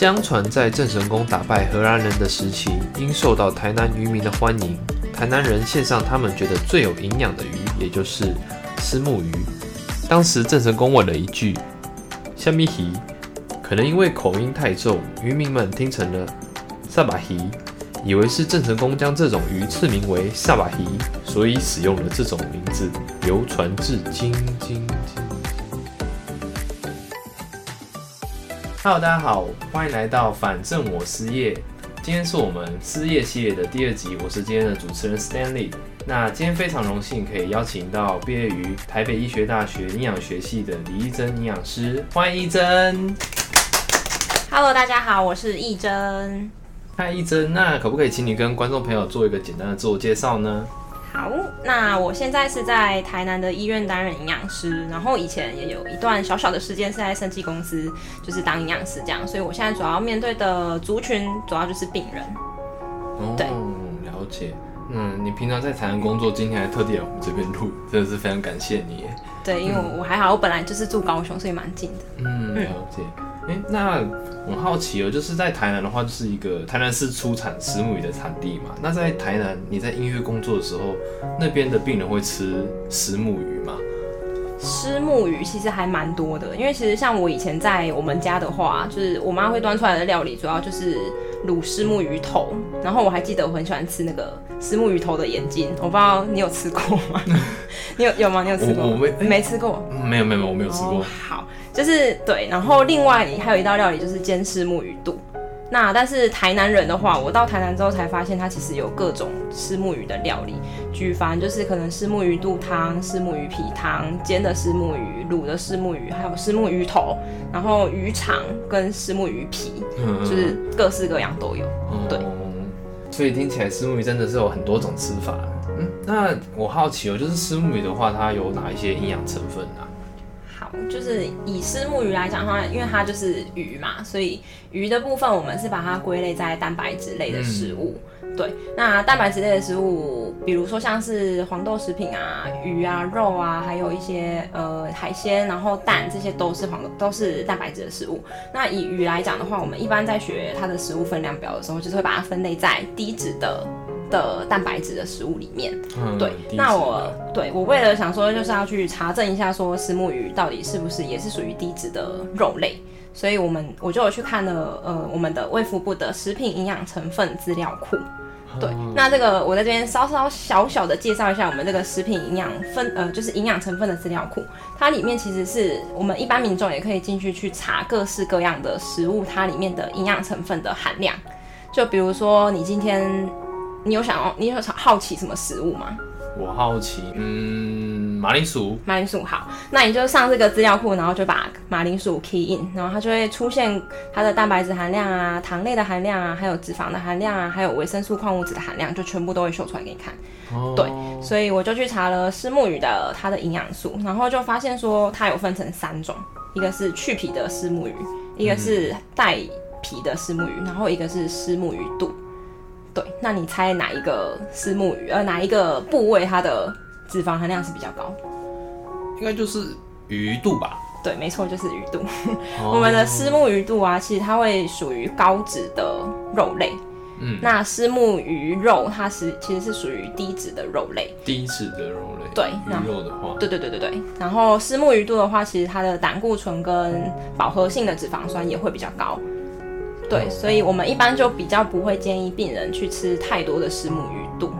相传在郑成功打败荷兰人的时期，因受到台南渔民的欢迎，台南人献上他们觉得最有营养的鱼，也就是虱目鱼。当时郑成功问了一句：“虾米鱼？”可能因为口音太重，渔民们听成了萨巴鱼，以为是郑成功将这种鱼赐名为萨巴鱼，所以使用了这种名字，流传至今。今。Hello，大家好，欢迎来到反正我失业。今天是我们失业系列的第二集，我是今天的主持人 Stanley。那今天非常荣幸可以邀请到毕业于台北医学大学营养学系的李义珍营养师，欢迎义珍。Hello，大家好，我是义珍。嗨，义珍，那可不可以请你跟观众朋友做一个简单的自我介绍呢？好，那我现在是在台南的医院担任营养师，然后以前也有一段小小的时间是在生技公司，就是当营养师这样，所以我现在主要面对的族群主要就是病人。哦，对，了解。嗯，你平常在台南工作，今天还特地来我们这边录，真的是非常感谢你。对，因为我我还好，我本来就是住高雄，所以蛮近的。嗯，了解。哎、欸，那我好奇哦，就是在台南的话，就是一个台南是出产石目鱼的产地嘛。那在台南，你在音乐工作的时候，那边的病人会吃石目鱼吗？虱目鱼其实还蛮多的，因为其实像我以前在我们家的话，就是我妈会端出来的料理，主要就是卤虱目鱼头。然后我还记得我很喜欢吃那个虱目鱼头的眼睛，我不知道你有吃过吗？你有有吗？你有吃过？我，我没、欸、没吃过。没有没有，我没有吃过。哦、好。就是对，然后另外还有一道料理就是煎虱目鱼肚。那但是台南人的话，我到台南之后才发现，它其实有各种虱目鱼的料理，举凡就是可能虱目鱼肚汤、虱目鱼皮汤、煎的虱目鱼、卤的虱目鱼，还有虱目鱼头，然后鱼肠跟虱目鱼皮，嗯，就是各式各样都有。嗯、对，所以听起来虱目鱼真的是有很多种吃法。嗯，那我好奇哦，就是虱目鱼的话，它有哪一些营养成分啊？就是以虱目鱼来讲的话，因为它就是鱼嘛，所以鱼的部分我们是把它归类在蛋白质类的食物。嗯、对，那蛋白质类的食物，比如说像是黄豆食品啊、鱼啊、肉啊，还有一些呃海鲜，然后蛋，这些都是黄都是蛋白质的食物。那以鱼来讲的话，我们一般在学它的食物分量表的时候，就是会把它分类在低脂的。的蛋白质的食物里面，嗯、对，那我对我为了想说，就是要去查证一下，说石目鱼到底是不是也是属于低脂的肉类，所以我们我就有去看了，呃，我们的卫福部的食品营养成分资料库，对，嗯、那这个我在这边稍稍小小的介绍一下我们这个食品营养分，呃，就是营养成分的资料库，它里面其实是我们一般民众也可以进去去查各式各样的食物，它里面的营养成分的含量，就比如说你今天。你有想要，你有好奇什么食物吗？我好奇，嗯，马铃薯。马铃薯好，那你就上这个资料库，然后就把马铃薯 key in，然后它就会出现它的蛋白质含量啊、糖类的含量啊、还有脂肪的含量啊、还有维生素、矿物质的含量，就全部都会秀出来给你看。哦。对，所以我就去查了石目鱼的它的营养素，然后就发现说它有分成三种，一个是去皮的石目鱼，一个是带皮的石目鱼，然后一个是石目鱼肚。对，那你猜哪一个是木鱼？呃，哪一个部位它的脂肪含量是比较高？应该就是鱼肚吧？对，没错，就是鱼肚。哦、我们的虱目鱼肚啊，其实它会属于高脂的肉类。嗯，那虱目鱼肉它是其实是属于低脂的肉类。低脂的肉类。对，鱼肉的话。对对对对对。然后虱目鱼肚的话，其实它的胆固醇跟饱和性的脂肪酸也会比较高。对，所以我们一般就比较不会建议病人去吃太多的石目鱼肚。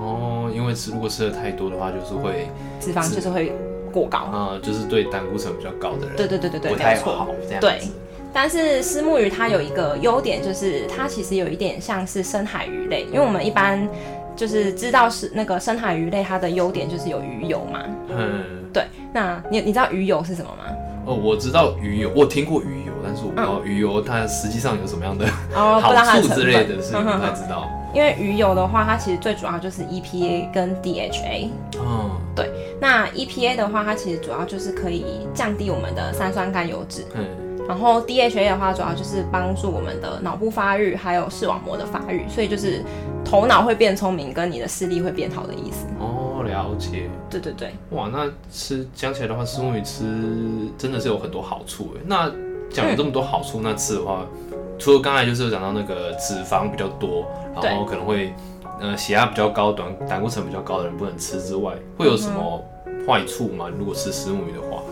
哦，因为吃如果吃的太多的话，就是会脂肪就是会过高。啊、嗯，就是对胆固醇比较高的人，对对对对对，不太好这样。对，但是石目鱼它有一个优点，就是它其实有一点像是深海鱼类，因为我们一般就是知道是那个深海鱼类，它的优点就是有鱼油嘛。嗯，对。那你你知道鱼油是什么吗？哦，我知道鱼油，我听过鱼油。但是我不知道鱼油它实际上有什么样的 好处之类的，是不太知道。因为鱼油的话，它其实最主要就是 EPA 跟 DHA。嗯，对。那 EPA 的话，它其实主要就是可以降低我们的三酸甘油脂。嗯。然后 DHA 的话，主要就是帮助我们的脑部发育，还有视网膜的发育，所以就是头脑会变聪明，跟你的视力会变好的意思。哦，了解。对对对。哇，那吃讲起来的话，虱目鱼吃真的是有很多好处哎。那讲了这么多好处，嗯、那吃的话除了刚才就是讲到那个脂肪比较多，然后可能会呃血压比较高、胆胆固醇比较高的人不能吃之外，会有什么坏处吗？如果吃石目鱼的话？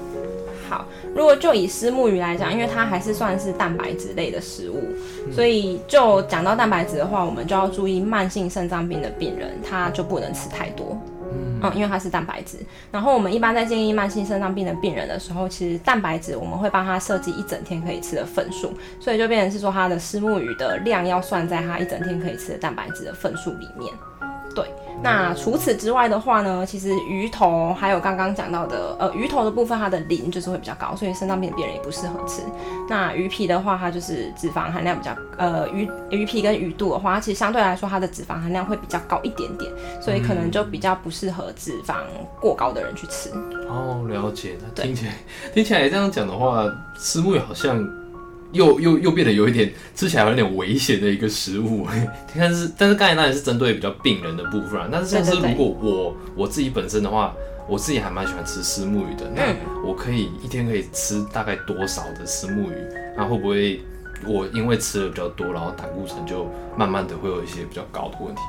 好，如果就以虱目鱼来讲，因为它还是算是蛋白质类的食物，嗯、所以就讲到蛋白质的话，我们就要注意慢性肾脏病的病人，他就不能吃太多。嗯，因为它是蛋白质。然后我们一般在建议慢性肾脏病的病人的时候，其实蛋白质我们会帮他设计一整天可以吃的份数，所以就变成是说他的虱目鱼的量要算在他一整天可以吃的蛋白质的份数里面。对，那除此之外的话呢，其实鱼头还有刚刚讲到的，呃，鱼头的部分它的磷就是会比较高，所以肾脏病的病人也不适合吃。那鱼皮的话，它就是脂肪含量比较，呃，鱼鱼皮跟鱼肚的话，它其实相对来说它的脂肪含量会比较高一点点，所以可能就比较不适合脂肪过高的人去吃。哦，了解。那听起来听起来这样讲的话，虱目鱼好像。又又又变得有一点吃起来有点危险的一个食物，但是但是刚才那也是针对比较病人的部分啊。但是像是如果我我自己本身的话，我自己还蛮喜欢吃石目鱼的。那我可以一天可以吃大概多少的石目鱼？那会不会我因为吃的比较多，然后胆固醇就慢慢的会有一些比较高的问题？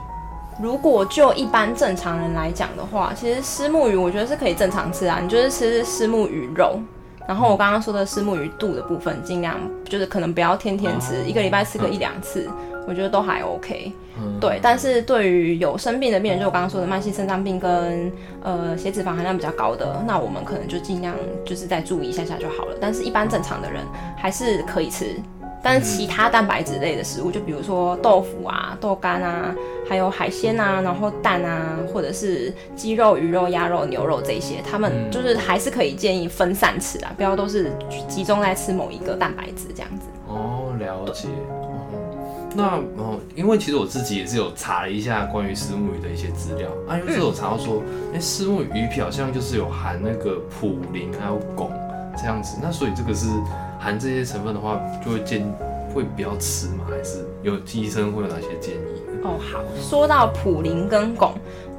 如果就一般正常人来讲的话，其实虱目鱼我觉得是可以正常吃啊。你就是吃虱目鱼肉。然后我刚刚说的是木鱼肚的部分，尽量就是可能不要天天吃，哦、一个礼拜吃个一两次，嗯、我觉得都还 OK。嗯、对，但是对于有生病的病人，就我刚刚说的慢性肾脏病跟呃血脂肪含量比较高的，那我们可能就尽量就是再注意一下下就好了。但是一般正常的人还是可以吃。但是其他蛋白质类的食物，就比如说豆腐啊、豆干啊，还有海鲜啊，然后蛋啊，或者是鸡肉、鱼肉、鸭肉、牛肉这些，他们就是还是可以建议分散吃啊，不要都是集中在吃某一个蛋白质这样子。哦，了解。那哦，因为其实我自己也是有查了一下关于石目鱼的一些资料啊，因为是有查到说，哎、嗯，虱目鱼鱼皮好像就是有含那个普林还有汞这样子，那所以这个是。含这些成分的话，就会建议会比较吃吗？还是有医生会有哪些建议？哦，好，说到普林跟汞，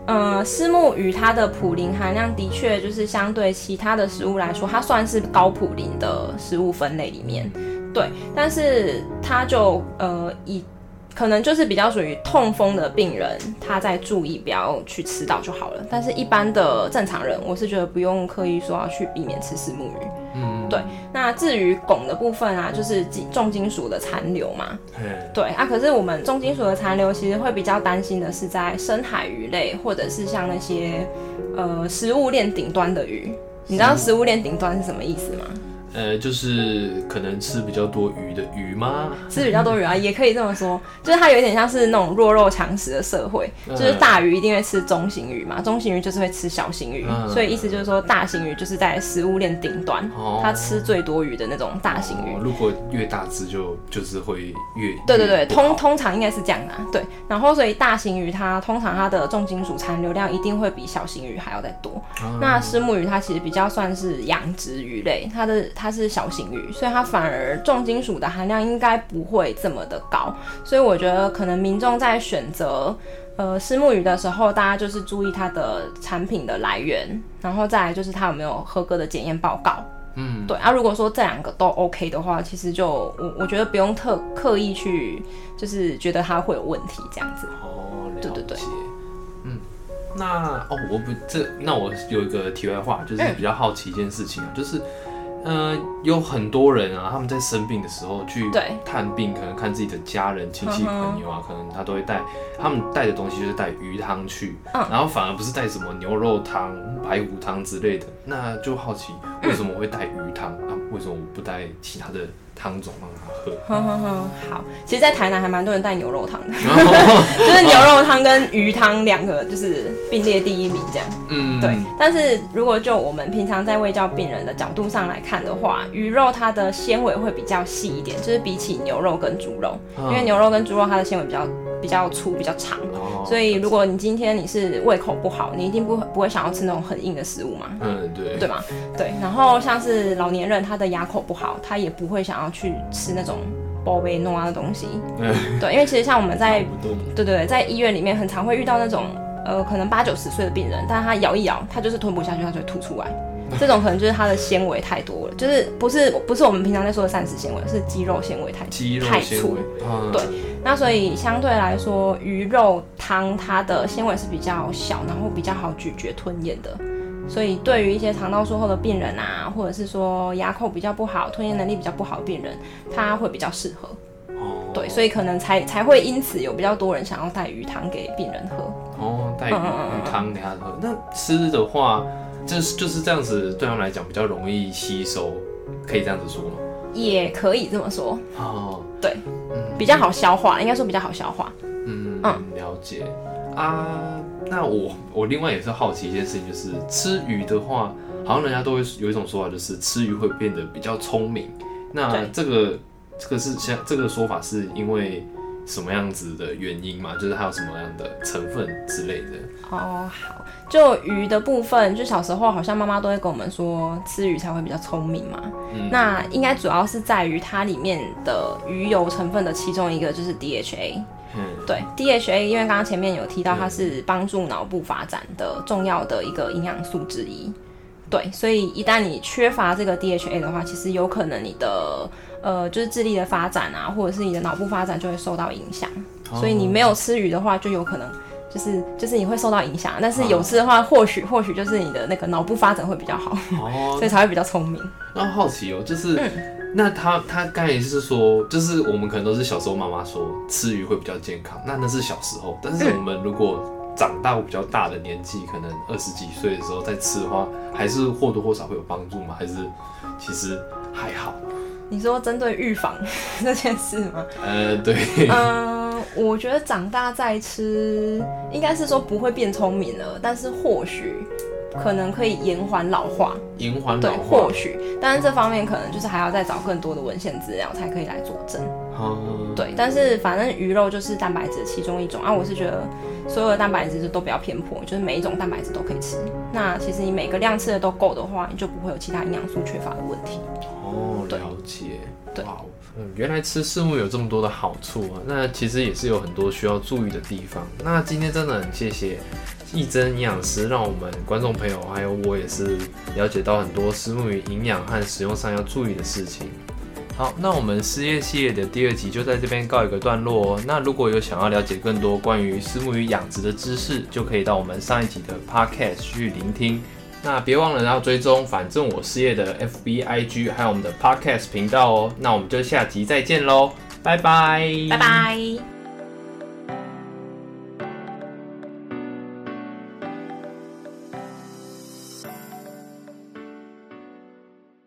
呃，丝木鱼它的普林含量的确就是相对其他的食物来说，它算是高普林的食物分类里面，对，但是它就呃以。可能就是比较属于痛风的病人，他在注意不要去吃到就好了。但是，一般的正常人，我是觉得不用刻意说要去避免吃石目鱼。嗯，对。那至于汞的部分啊，就是重金属的残留嘛。嘿对啊，可是我们重金属的残留，其实会比较担心的是在深海鱼类，或者是像那些呃食物链顶端的鱼。你知道食物链顶端是什么意思吗？呃，就是可能吃比较多鱼的鱼吗？吃比较多鱼啊，也可以这么说，就是它有点像是那种弱肉强食的社会，就是大鱼一定会吃中型鱼嘛，中型鱼就是会吃小型鱼，嗯、所以意思就是说大型鱼就是在食物链顶端，哦、它吃最多鱼的那种大型鱼。哦、如果越大只就就是会越对对对，通通常应该是这样的，对。然后所以大型鱼它通常它的重金属残留量一定会比小型鱼还要再多。嗯、那虱目鱼它其实比较算是养殖鱼类，它的它。是小型鱼，所以它反而重金属的含量应该不会这么的高，所以我觉得可能民众在选择呃石目鱼的时候，大家就是注意它的产品的来源，然后再来就是它有没有合格的检验报告。嗯，对啊，如果说这两个都 OK 的话，其实就我我觉得不用特刻意去就是觉得它会有问题这样子。哦。对对对。嗯，那哦，我不这那我有一个题外话，就是比较好奇一件事情啊，嗯、就是。呃，有很多人啊，他们在生病的时候去探病，可能看自己的家人、亲戚、朋友啊，可能他都会带，他们带的东西就是带鱼汤去，嗯、然后反而不是带什么牛肉汤、排骨汤之类的，那就好奇为什么会带鱼汤、嗯、啊？为什么我不带其他的？汤种让他喝。呵呵呵，好。其实，在台南还蛮多人带牛肉汤的，就是牛肉汤跟鱼汤两个就是并列第一名这样。嗯，对。但是如果就我们平常在卫教病人的角度上来看的话，鱼肉它的纤维会比较细一点，就是比起牛肉跟猪肉，因为牛肉跟猪肉它的纤维比较比较粗、比较长，所以如果你今天你是胃口不好，你一定不不会想要吃那种很硬的食物嘛。嗯，对。对嘛？对。然后像是老年人，他的牙口不好，他也不会想要。去吃那种包贝诺啊的东西，对，因为其实像我们在，对对对，在医院里面很常会遇到那种，呃，可能八九十岁的病人，但是他咬一咬，他就是吞不下去，他就会吐出来。这种可能就是它的纤维太多了，就是不是不是我们平常在说的膳食纤维，是肌肉纤维太肌肉太粗。嗯、对，那所以相对来说，鱼肉汤它的纤维是比较小，然后比较好咀嚼吞咽的。所以对于一些肠道术后的病人啊，或者是说牙口比较不好、吞咽能力比较不好的病人，他会比较适合。哦。对，所以可能才才会因此有比较多人想要带鱼汤给病人喝。哦，带鱼鱼汤给他喝。那吃的话，就是就是这样子，对他们来讲比较容易吸收，可以这样子说吗？也可以这么说。哦，对，嗯，比较好消化，应该说比较好消化。嗯嗯，了解。啊，那我我另外也是好奇一件事情，就是吃鱼的话，好像人家都会有一种说法，就是吃鱼会变得比较聪明。那这个这个是像这个说法是因为什么样子的原因嘛？就是它有什么样的成分之类的？哦，好，就鱼的部分，就小时候好像妈妈都会跟我们说，吃鱼才会比较聪明嘛。嗯，那应该主要是在于它里面的鱼油成分的其中一个就是 DHA。嗯，对，DHA，因为刚刚前面有提到，它是帮助脑部发展的重要的一个营养素之一。对，所以一旦你缺乏这个 DHA 的话，其实有可能你的呃，就是智力的发展啊，或者是你的脑部发展就会受到影响。哦。所以你没有吃鱼的话，就有可能就是就是你会受到影响。但是有吃的话，或许或许就是你的那个脑部发展会比较好，哦，所以才会比较聪明。那好奇哦，就是。嗯那他他刚才是说，就是我们可能都是小时候妈妈说吃鱼会比较健康，那那是小时候。但是我们如果长大比较大的年纪，可能二十几岁的时候再吃的话，还是或多或少会有帮助吗？还是其实还好？你说针对预防 这件事吗？呃，对。嗯、呃，我觉得长大再吃，应该是说不会变聪明了，但是或许。可能可以延缓老化，延缓老化，对，或许，但是这方面可能就是还要再找更多的文献资料才可以来佐证。嗯，对，但是反正鱼肉就是蛋白质其中一种啊，我是觉得所有的蛋白质就都不要偏颇，就是每一种蛋白质都可以吃。那其实你每个量吃的都够的话，你就不会有其他营养素缺乏的问题。哦，了解。对，哇，嗯，原来吃食物有这么多的好处啊，那其实也是有很多需要注意的地方。那今天真的很谢谢。一真营养师让我们观众朋友还有我也是了解到很多虱目鱼营养和使用上要注意的事情。好，那我们失业系列的第二集就在这边告一个段落哦。那如果有想要了解更多关于私募鱼养殖的知识，就可以到我们上一集的 podcast 去聆听。那别忘了要追踪反正我失业的 FBIG 还有我们的 podcast 频道哦。那我们就下集再见喽，拜拜，拜拜。